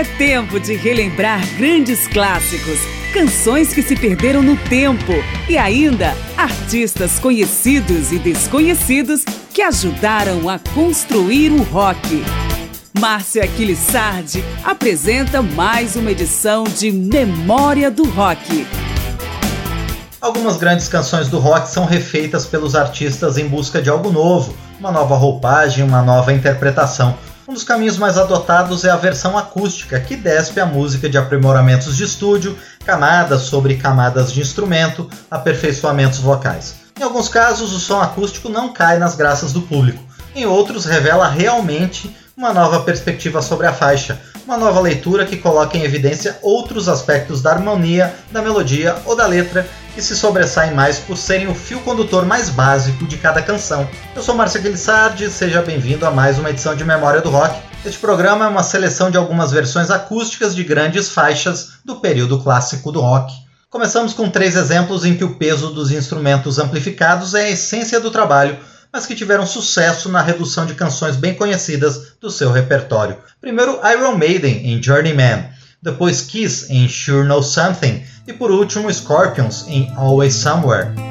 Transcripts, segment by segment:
É tempo de relembrar grandes clássicos, canções que se perderam no tempo e ainda artistas conhecidos e desconhecidos que ajudaram a construir o rock. Márcia Aquilissardi apresenta mais uma edição de Memória do Rock. Algumas grandes canções do rock são refeitas pelos artistas em busca de algo novo, uma nova roupagem, uma nova interpretação. Um dos caminhos mais adotados é a versão acústica, que despe a música de aprimoramentos de estúdio, camadas sobre camadas de instrumento, aperfeiçoamentos vocais. Em alguns casos, o som acústico não cai nas graças do público. Em outros, revela realmente uma nova perspectiva sobre a faixa, uma nova leitura que coloca em evidência outros aspectos da harmonia, da melodia ou da letra que se sobressaem mais por serem o fio condutor mais básico de cada canção. Eu sou Márcio Guilissardi, seja bem-vindo a mais uma edição de Memória do Rock. Este programa é uma seleção de algumas versões acústicas de grandes faixas do período clássico do rock. Começamos com três exemplos em que o peso dos instrumentos amplificados é a essência do trabalho, mas que tiveram sucesso na redução de canções bem conhecidas do seu repertório. Primeiro, Iron Maiden em Journeyman, depois Kiss em Sure Know Something e por último Scorpions em Always Somewhere.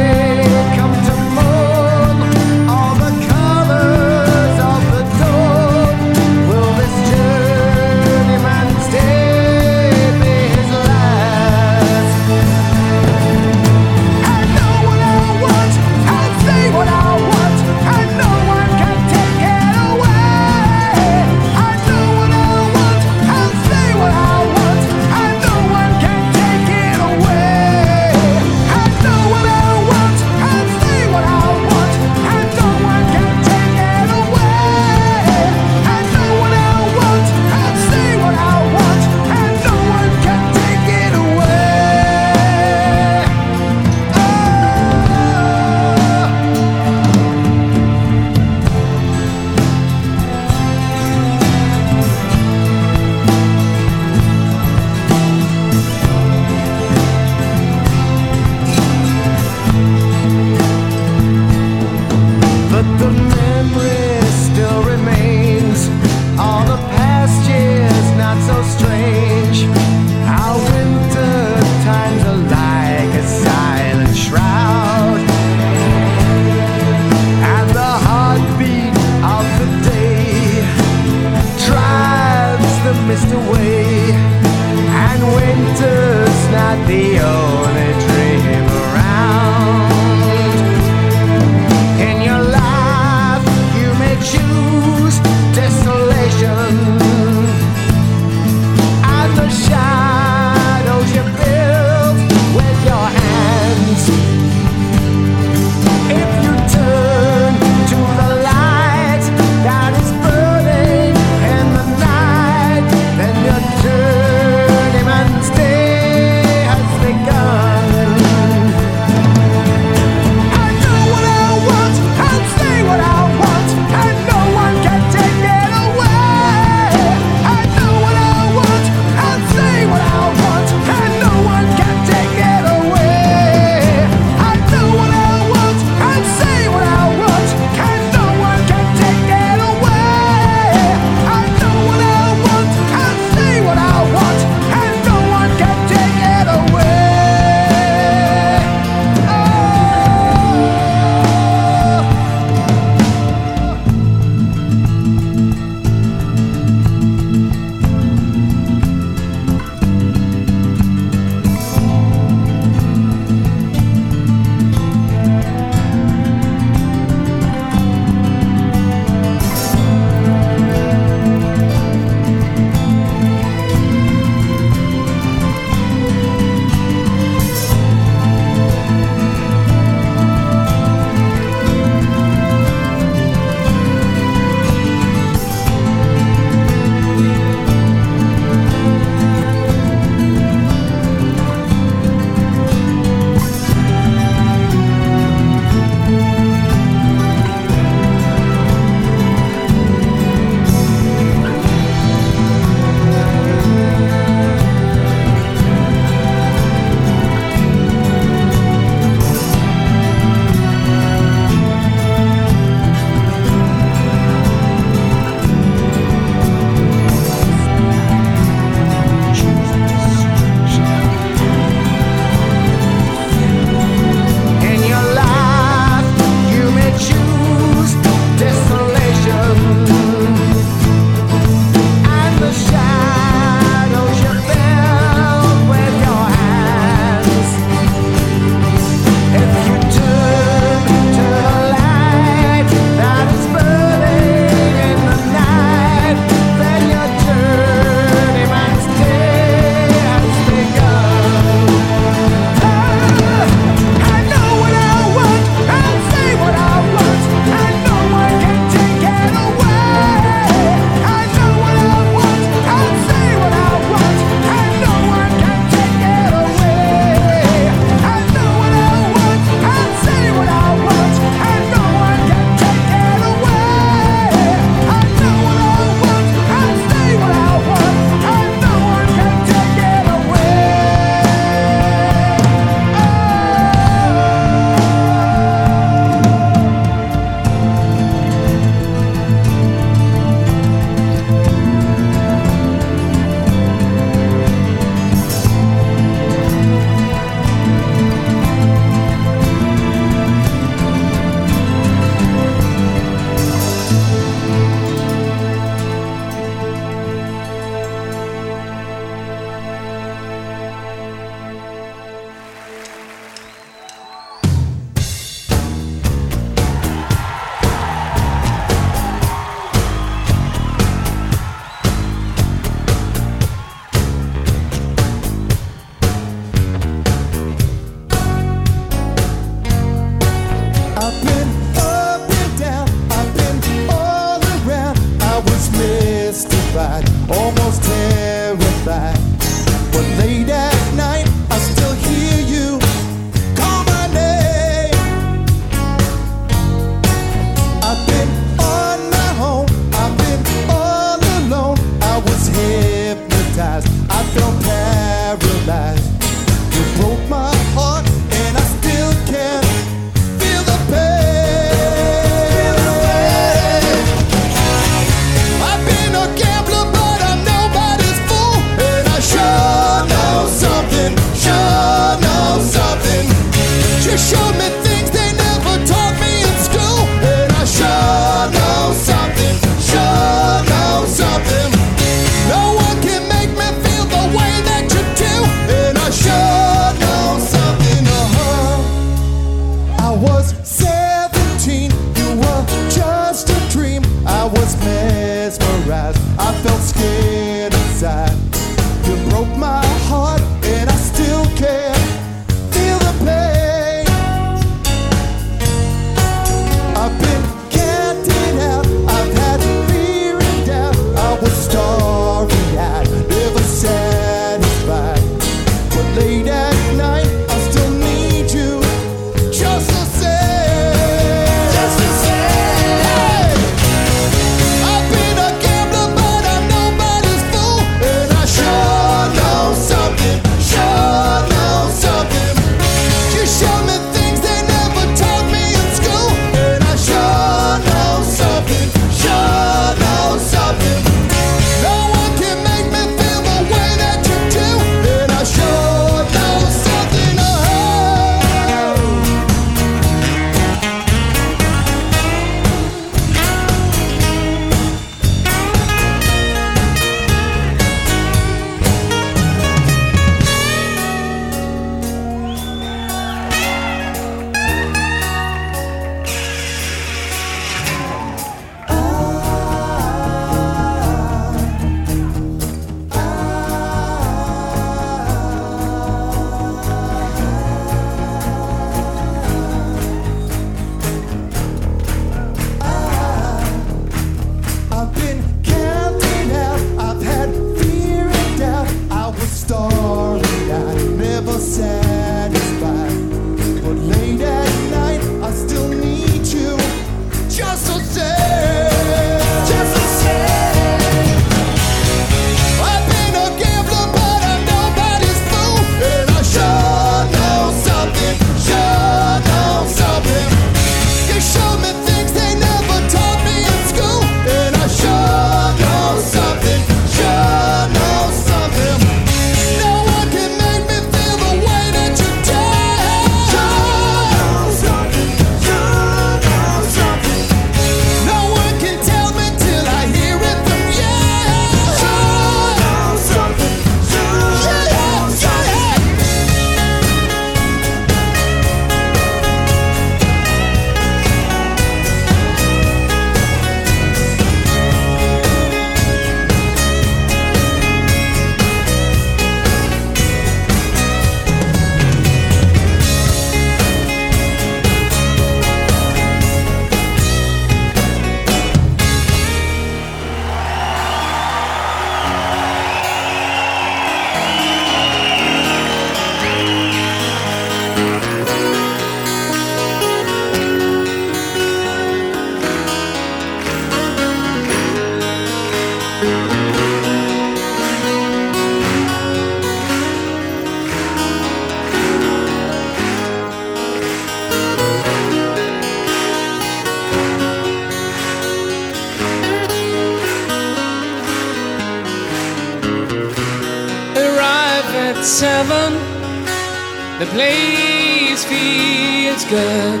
good.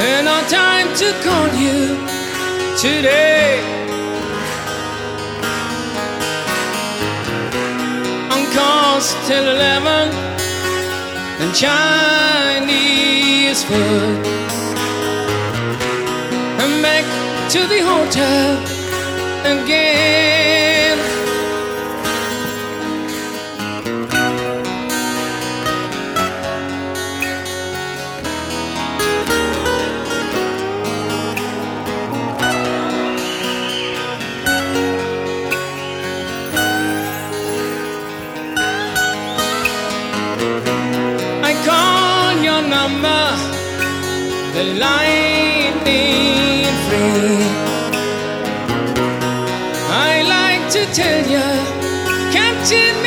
And our time to call you today. On calls till 11 and Chinese food. And back to the hotel again. the lightning free. I like to tell you, Captain.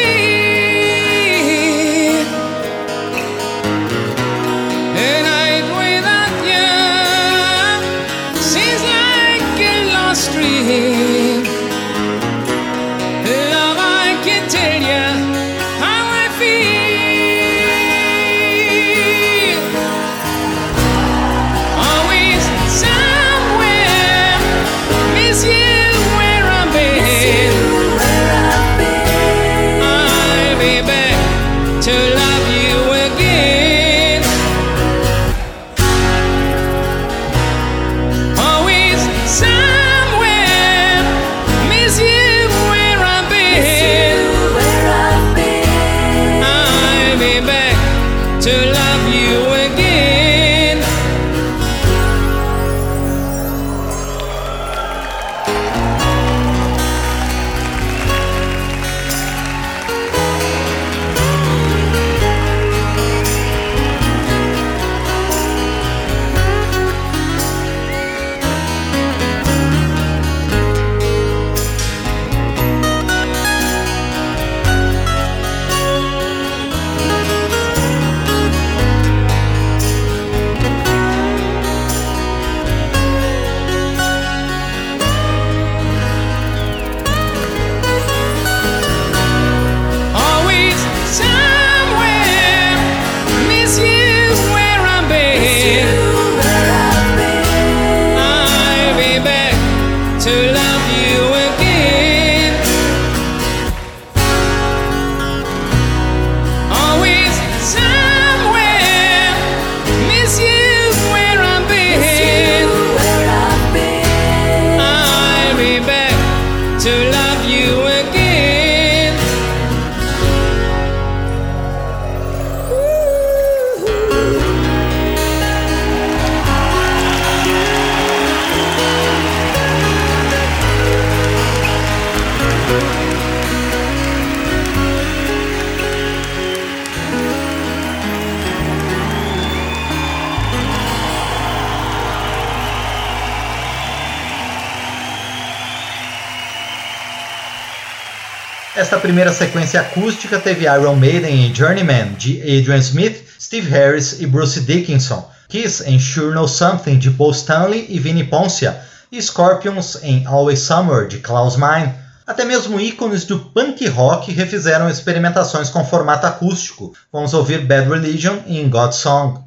Esta primeira sequência acústica teve Iron Maiden em Journeyman, de Adrian Smith, Steve Harris e Bruce Dickinson, Kiss em Sure Know Something, de Paul Stanley e Vinnie Poncia, e Scorpions em Always Summer, de Klaus Meine. Até mesmo ícones do punk rock refizeram experimentações com formato acústico. Vamos ouvir Bad Religion em God's Song.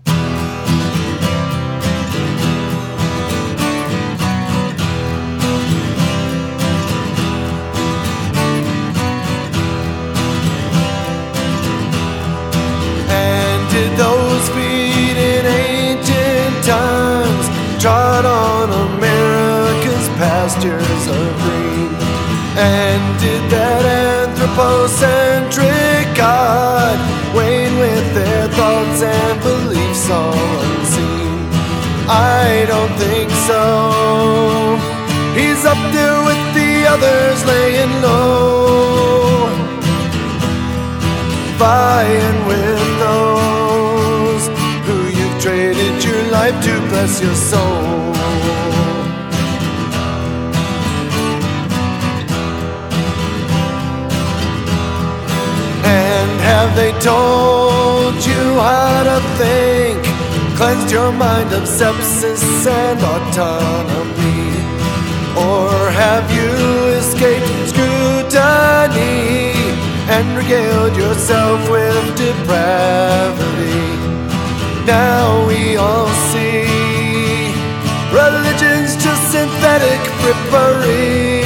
So. He's up there with the others laying low, vying with those who you've traded your life to bless your soul. And have they told you how to think? Cleansed your mind of skepsis and autonomy? Or have you escaped scrutiny and regaled yourself with depravity? Now we all see religion's just synthetic frippery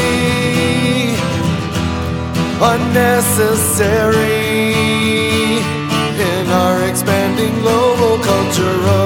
unnecessary in our expanding global cultural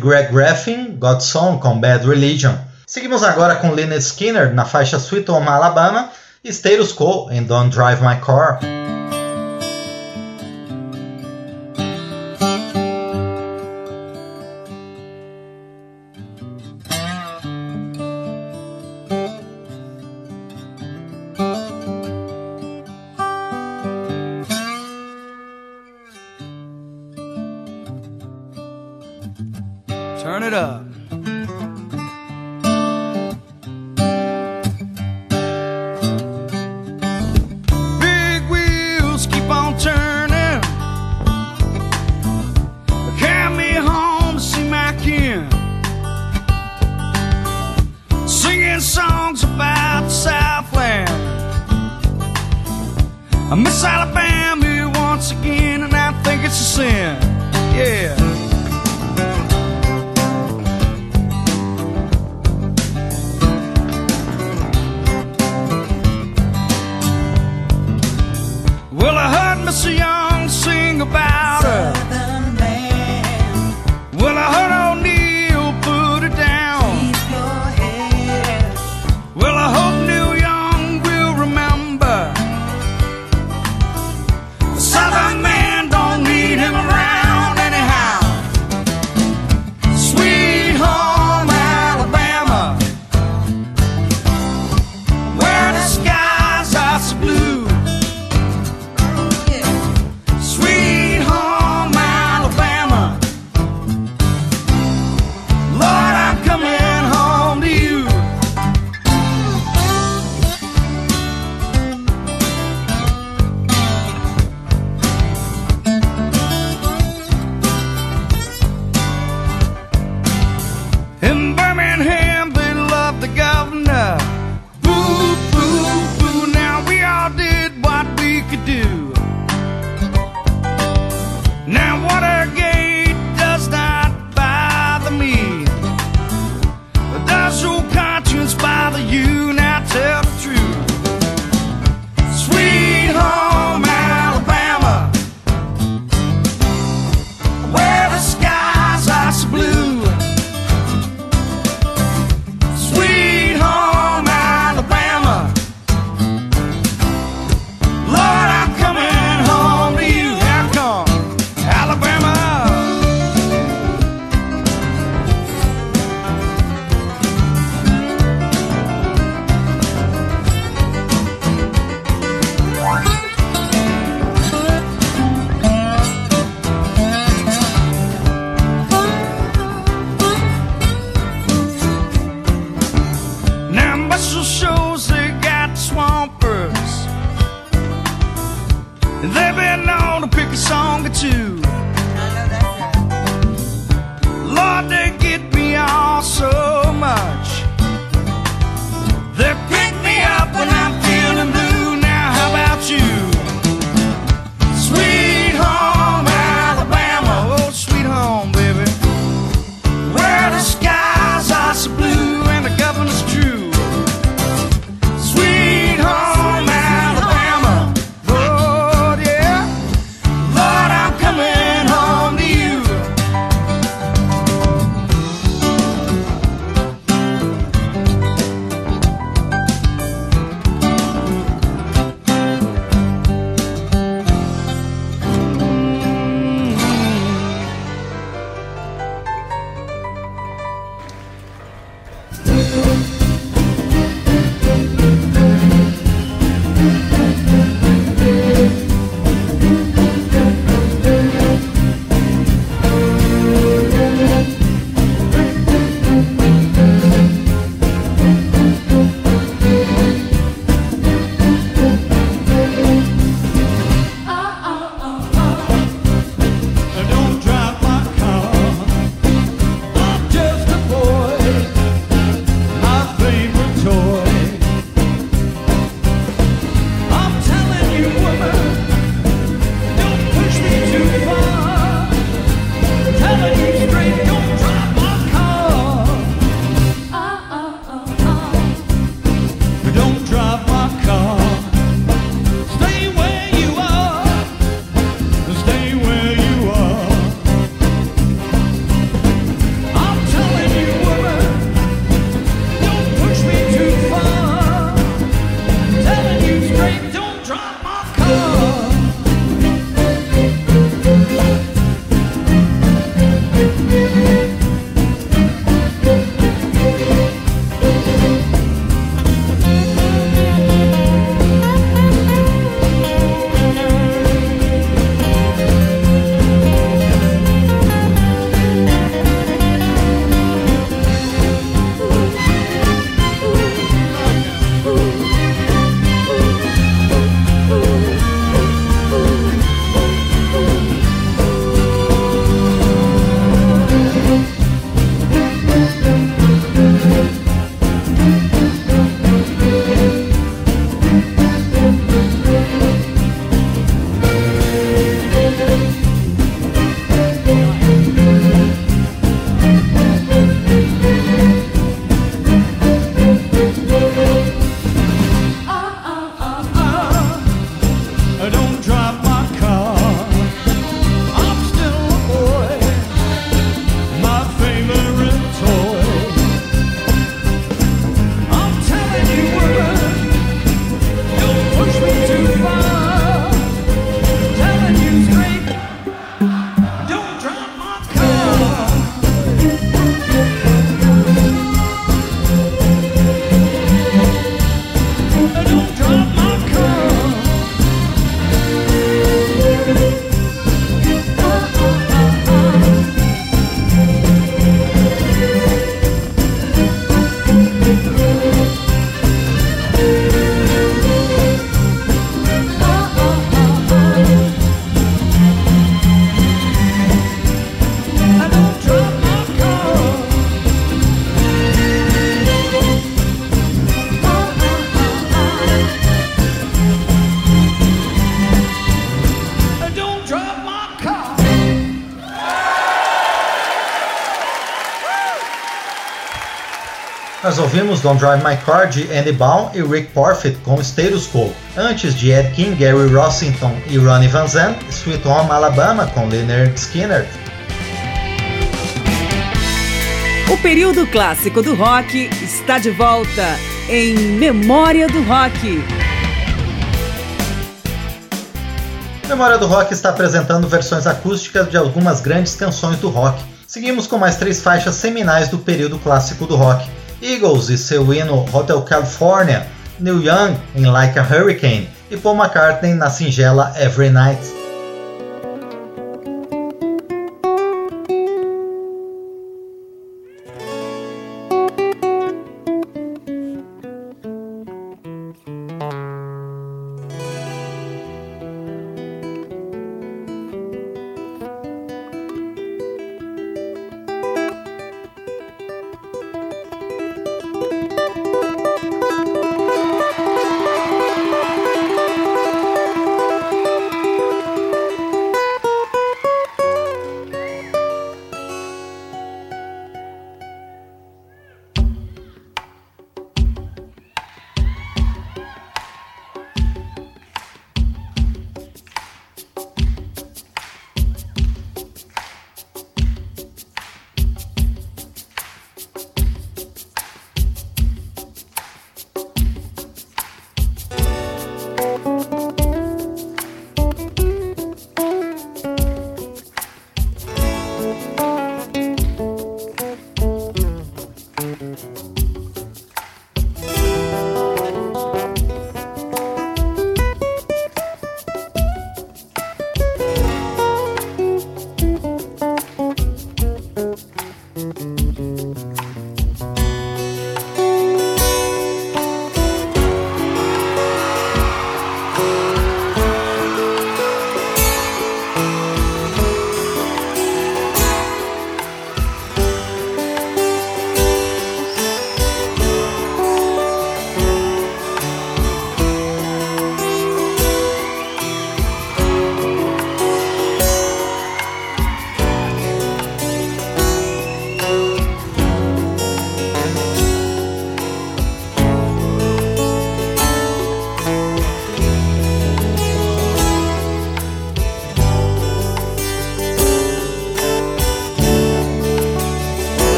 Greg Graffin, God's Song com Bad Religion. Seguimos agora com Lynyrd Skinner na faixa Sweet Home Alabama e Status Quo em Don't Drive My Car. Ouvimos Don't Drive My Car de Andy Baum e Rick Parfitt com Status Quo. Antes de Ed King, Gary Rossington e Ronnie Van Zandt, Sweet Home Alabama com Leonard Skinner. O período clássico do rock está de volta em Memória do Rock. Memória do Rock está apresentando versões acústicas de algumas grandes canções do rock. Seguimos com mais três faixas seminais do período clássico do rock. Eagles e seu hino Hotel California, Neil Young em Like a Hurricane e Paul McCartney na singela Every Night.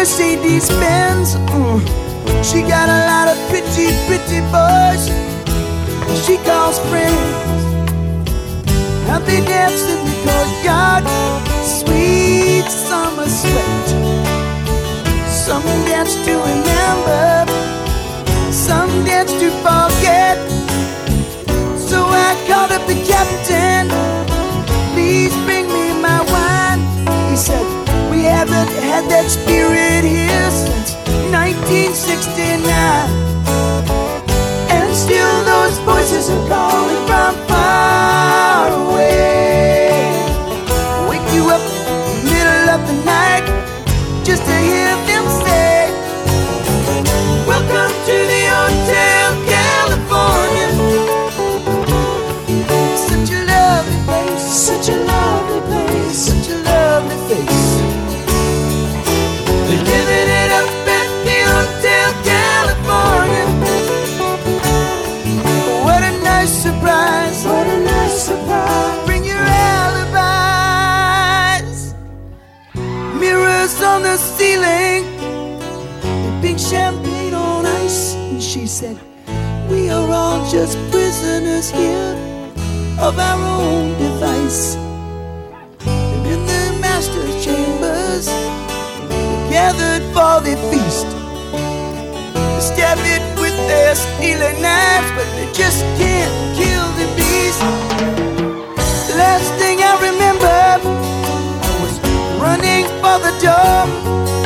Mercedes Benz. She got a lot of pretty, pretty boys. She calls friends. How they dance in the courtyard. Sweet summer sweat. Some dance to remember. Some dance to forget. So I called up the captain. Please bring me my wine. He said, haven't had that spirit here since 1969. And still those voices are calling from far away. Wake you up in the middle of the night just to hear on the ceiling, pink champagne on ice. And she said, We are all just prisoners here of our own device. And in the master's chambers, gathered for the feast. They stab it with their stealing knives, but they just can't kill the beast. Last thing I remember for the door.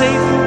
Somewhere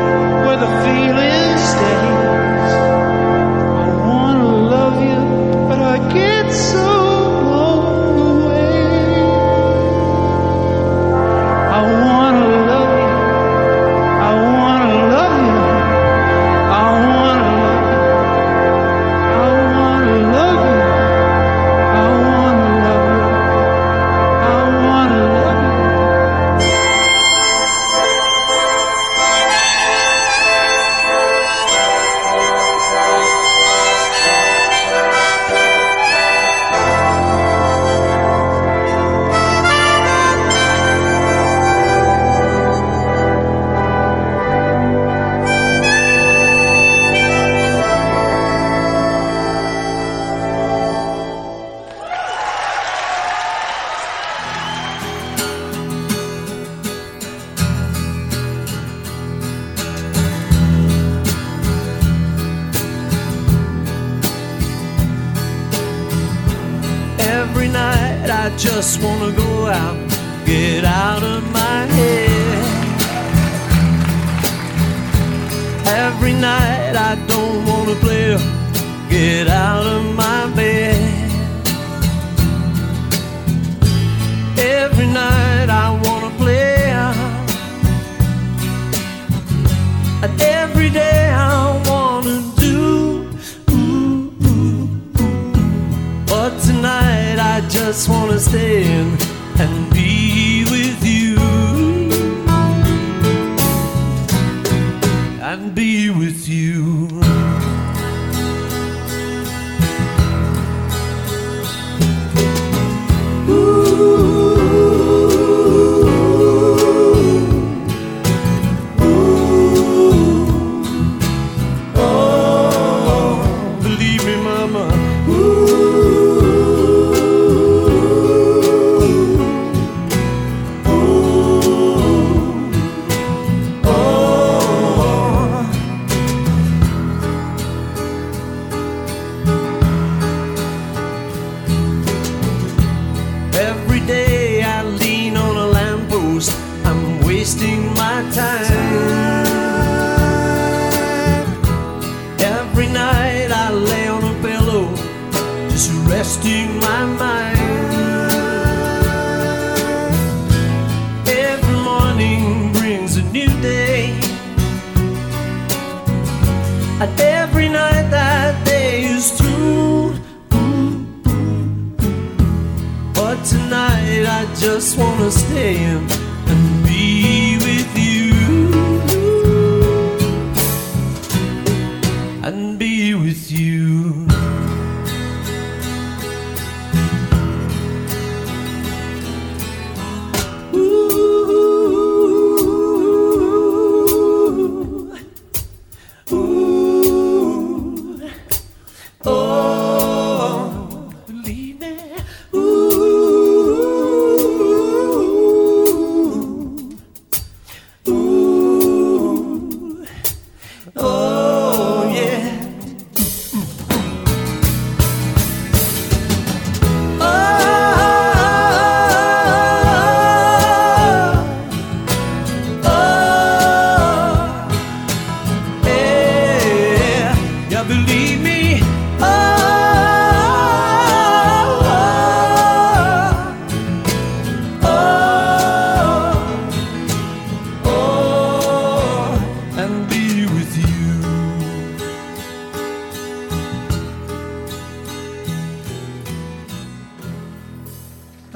And be with you.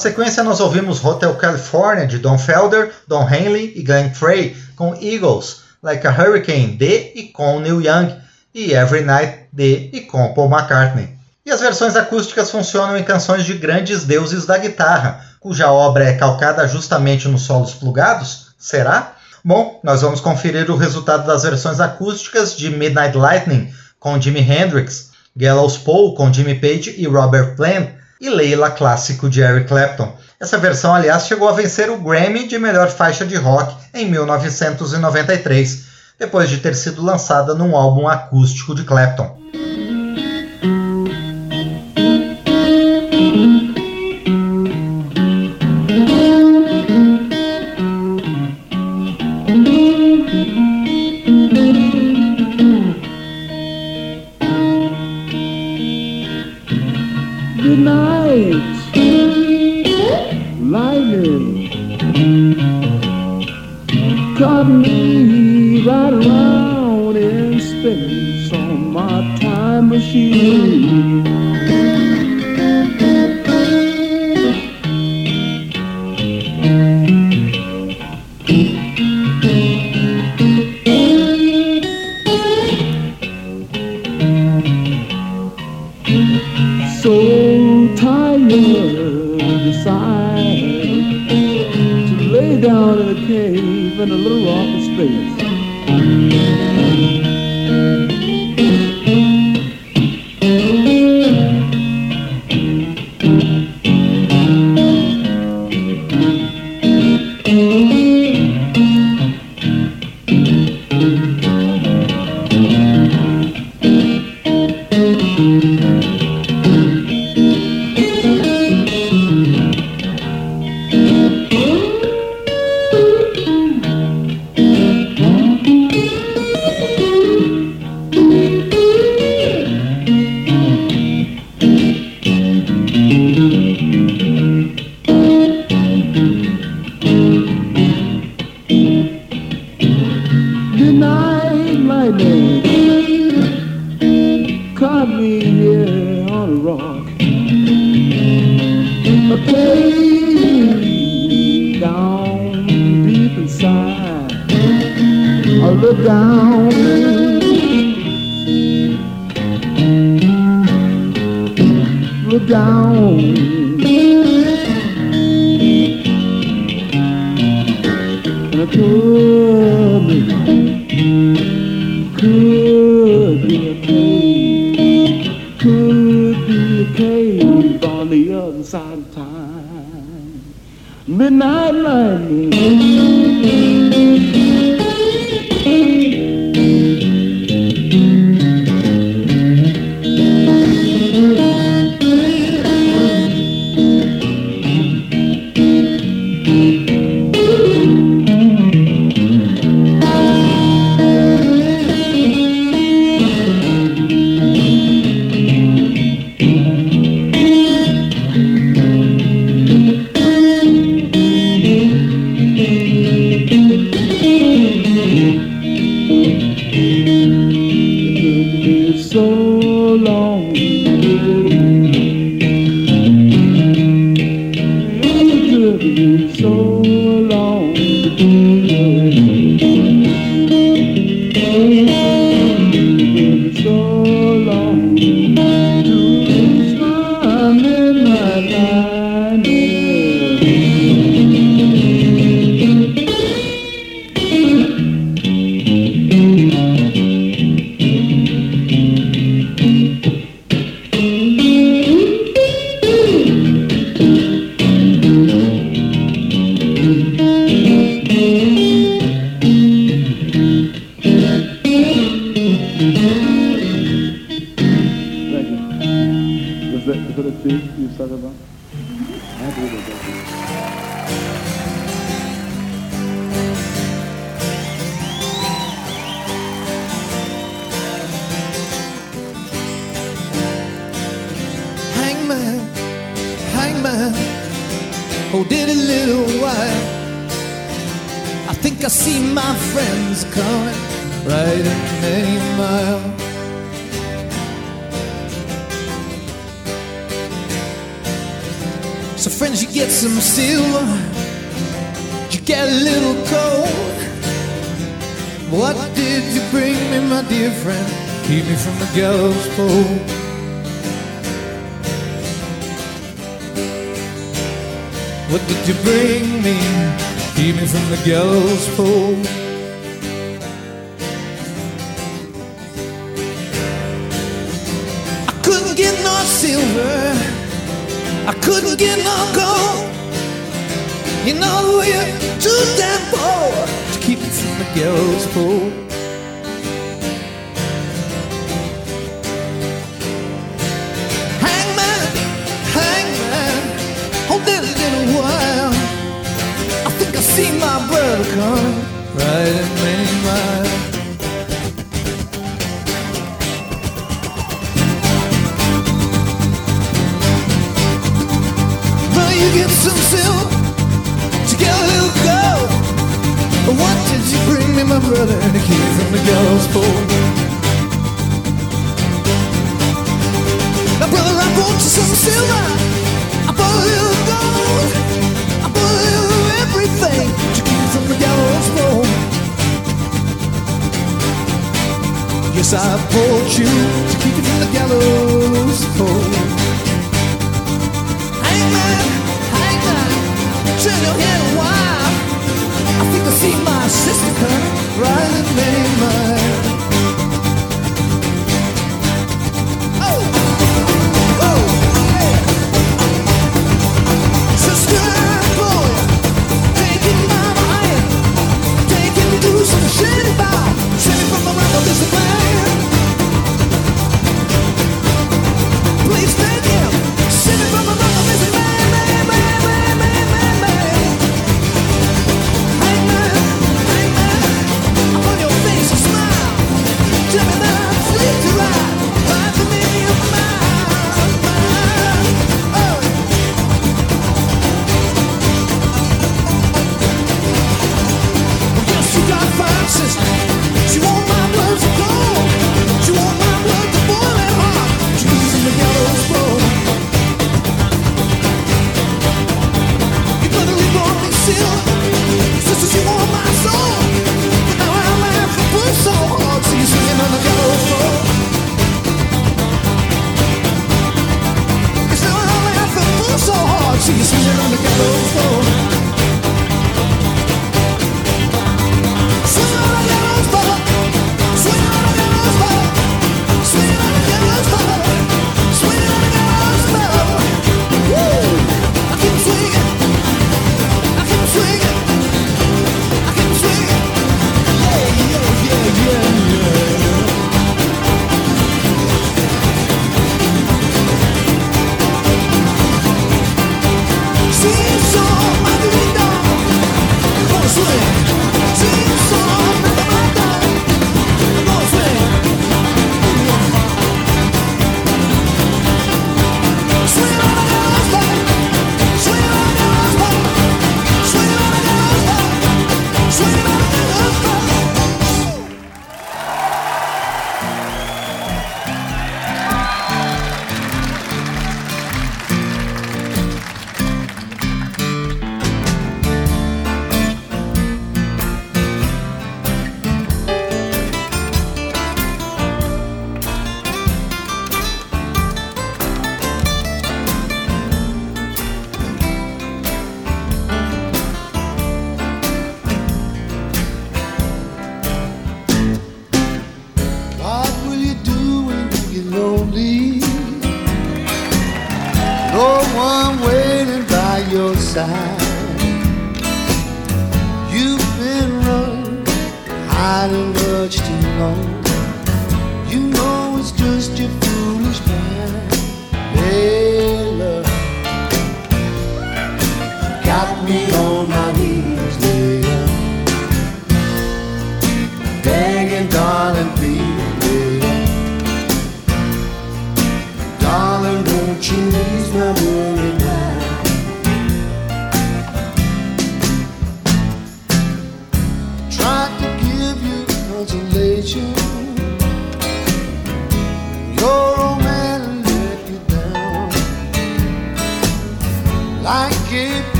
Sequência, nós ouvimos Hotel California de Don Felder, Don Henley e Glenn Frey com Eagles, Like a Hurricane de e com Neil Young e Every Night de e com Paul McCartney. E as versões acústicas funcionam em canções de grandes deuses da guitarra, cuja obra é calcada justamente nos solos plugados? Será? Bom, nós vamos conferir o resultado das versões acústicas de Midnight Lightning com Jimi Hendrix, Gallows Pole com Jimmy Page e Robert Plant e Leila clássico de Eric Clapton. Essa versão, aliás, chegou a vencer o Grammy de melhor faixa de rock em 1993, depois de ter sido lançada num álbum acústico de Clapton. In many mile. So, friends, you get some silver, you get a little cold. What did you bring me, my dear friend? Keep me from the gallows pole. What did you bring me? Keep me from the gallows pole. I couldn't get no gold. You know you're too damn poor to keep me from the gallows pole. Hangman, hangman, hold that little while. I think I see my brother coming right at many miles. My brother, to keep me from the gallows pole? Now, brother, I brought you some silver. I brought a gold. I a little everything to keep you from the gallows pole. Yes, I brought you to keep you from the gallows pole. Hangman, hangman, turn your head a see my sister coming right at me, uh,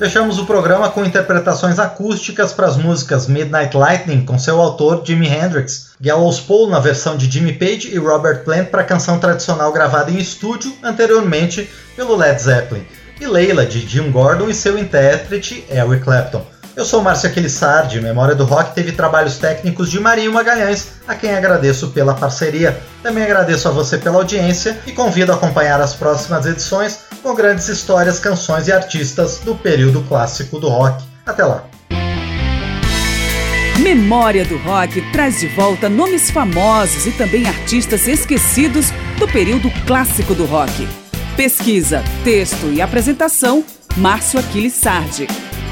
Fechamos o programa com interpretações acústicas para as músicas Midnight Lightning, com seu autor Jimi Hendrix, Gallows Pole na versão de Jimmy Page e Robert Plant para a canção tradicional gravada em estúdio anteriormente pelo Led Zeppelin, e Leila de Jim Gordon e seu intérprete Eric Clapton. Eu sou Márcio Aquilissardi, Memória do Rock teve trabalhos técnicos de Marinho Magalhães, a quem agradeço pela parceria. Também agradeço a você pela audiência e convido a acompanhar as próximas edições com grandes histórias, canções e artistas do período clássico do rock. Até lá! Memória do Rock traz de volta nomes famosos e também artistas esquecidos do período clássico do rock. Pesquisa, texto e apresentação, Márcio Aquiles Sardi.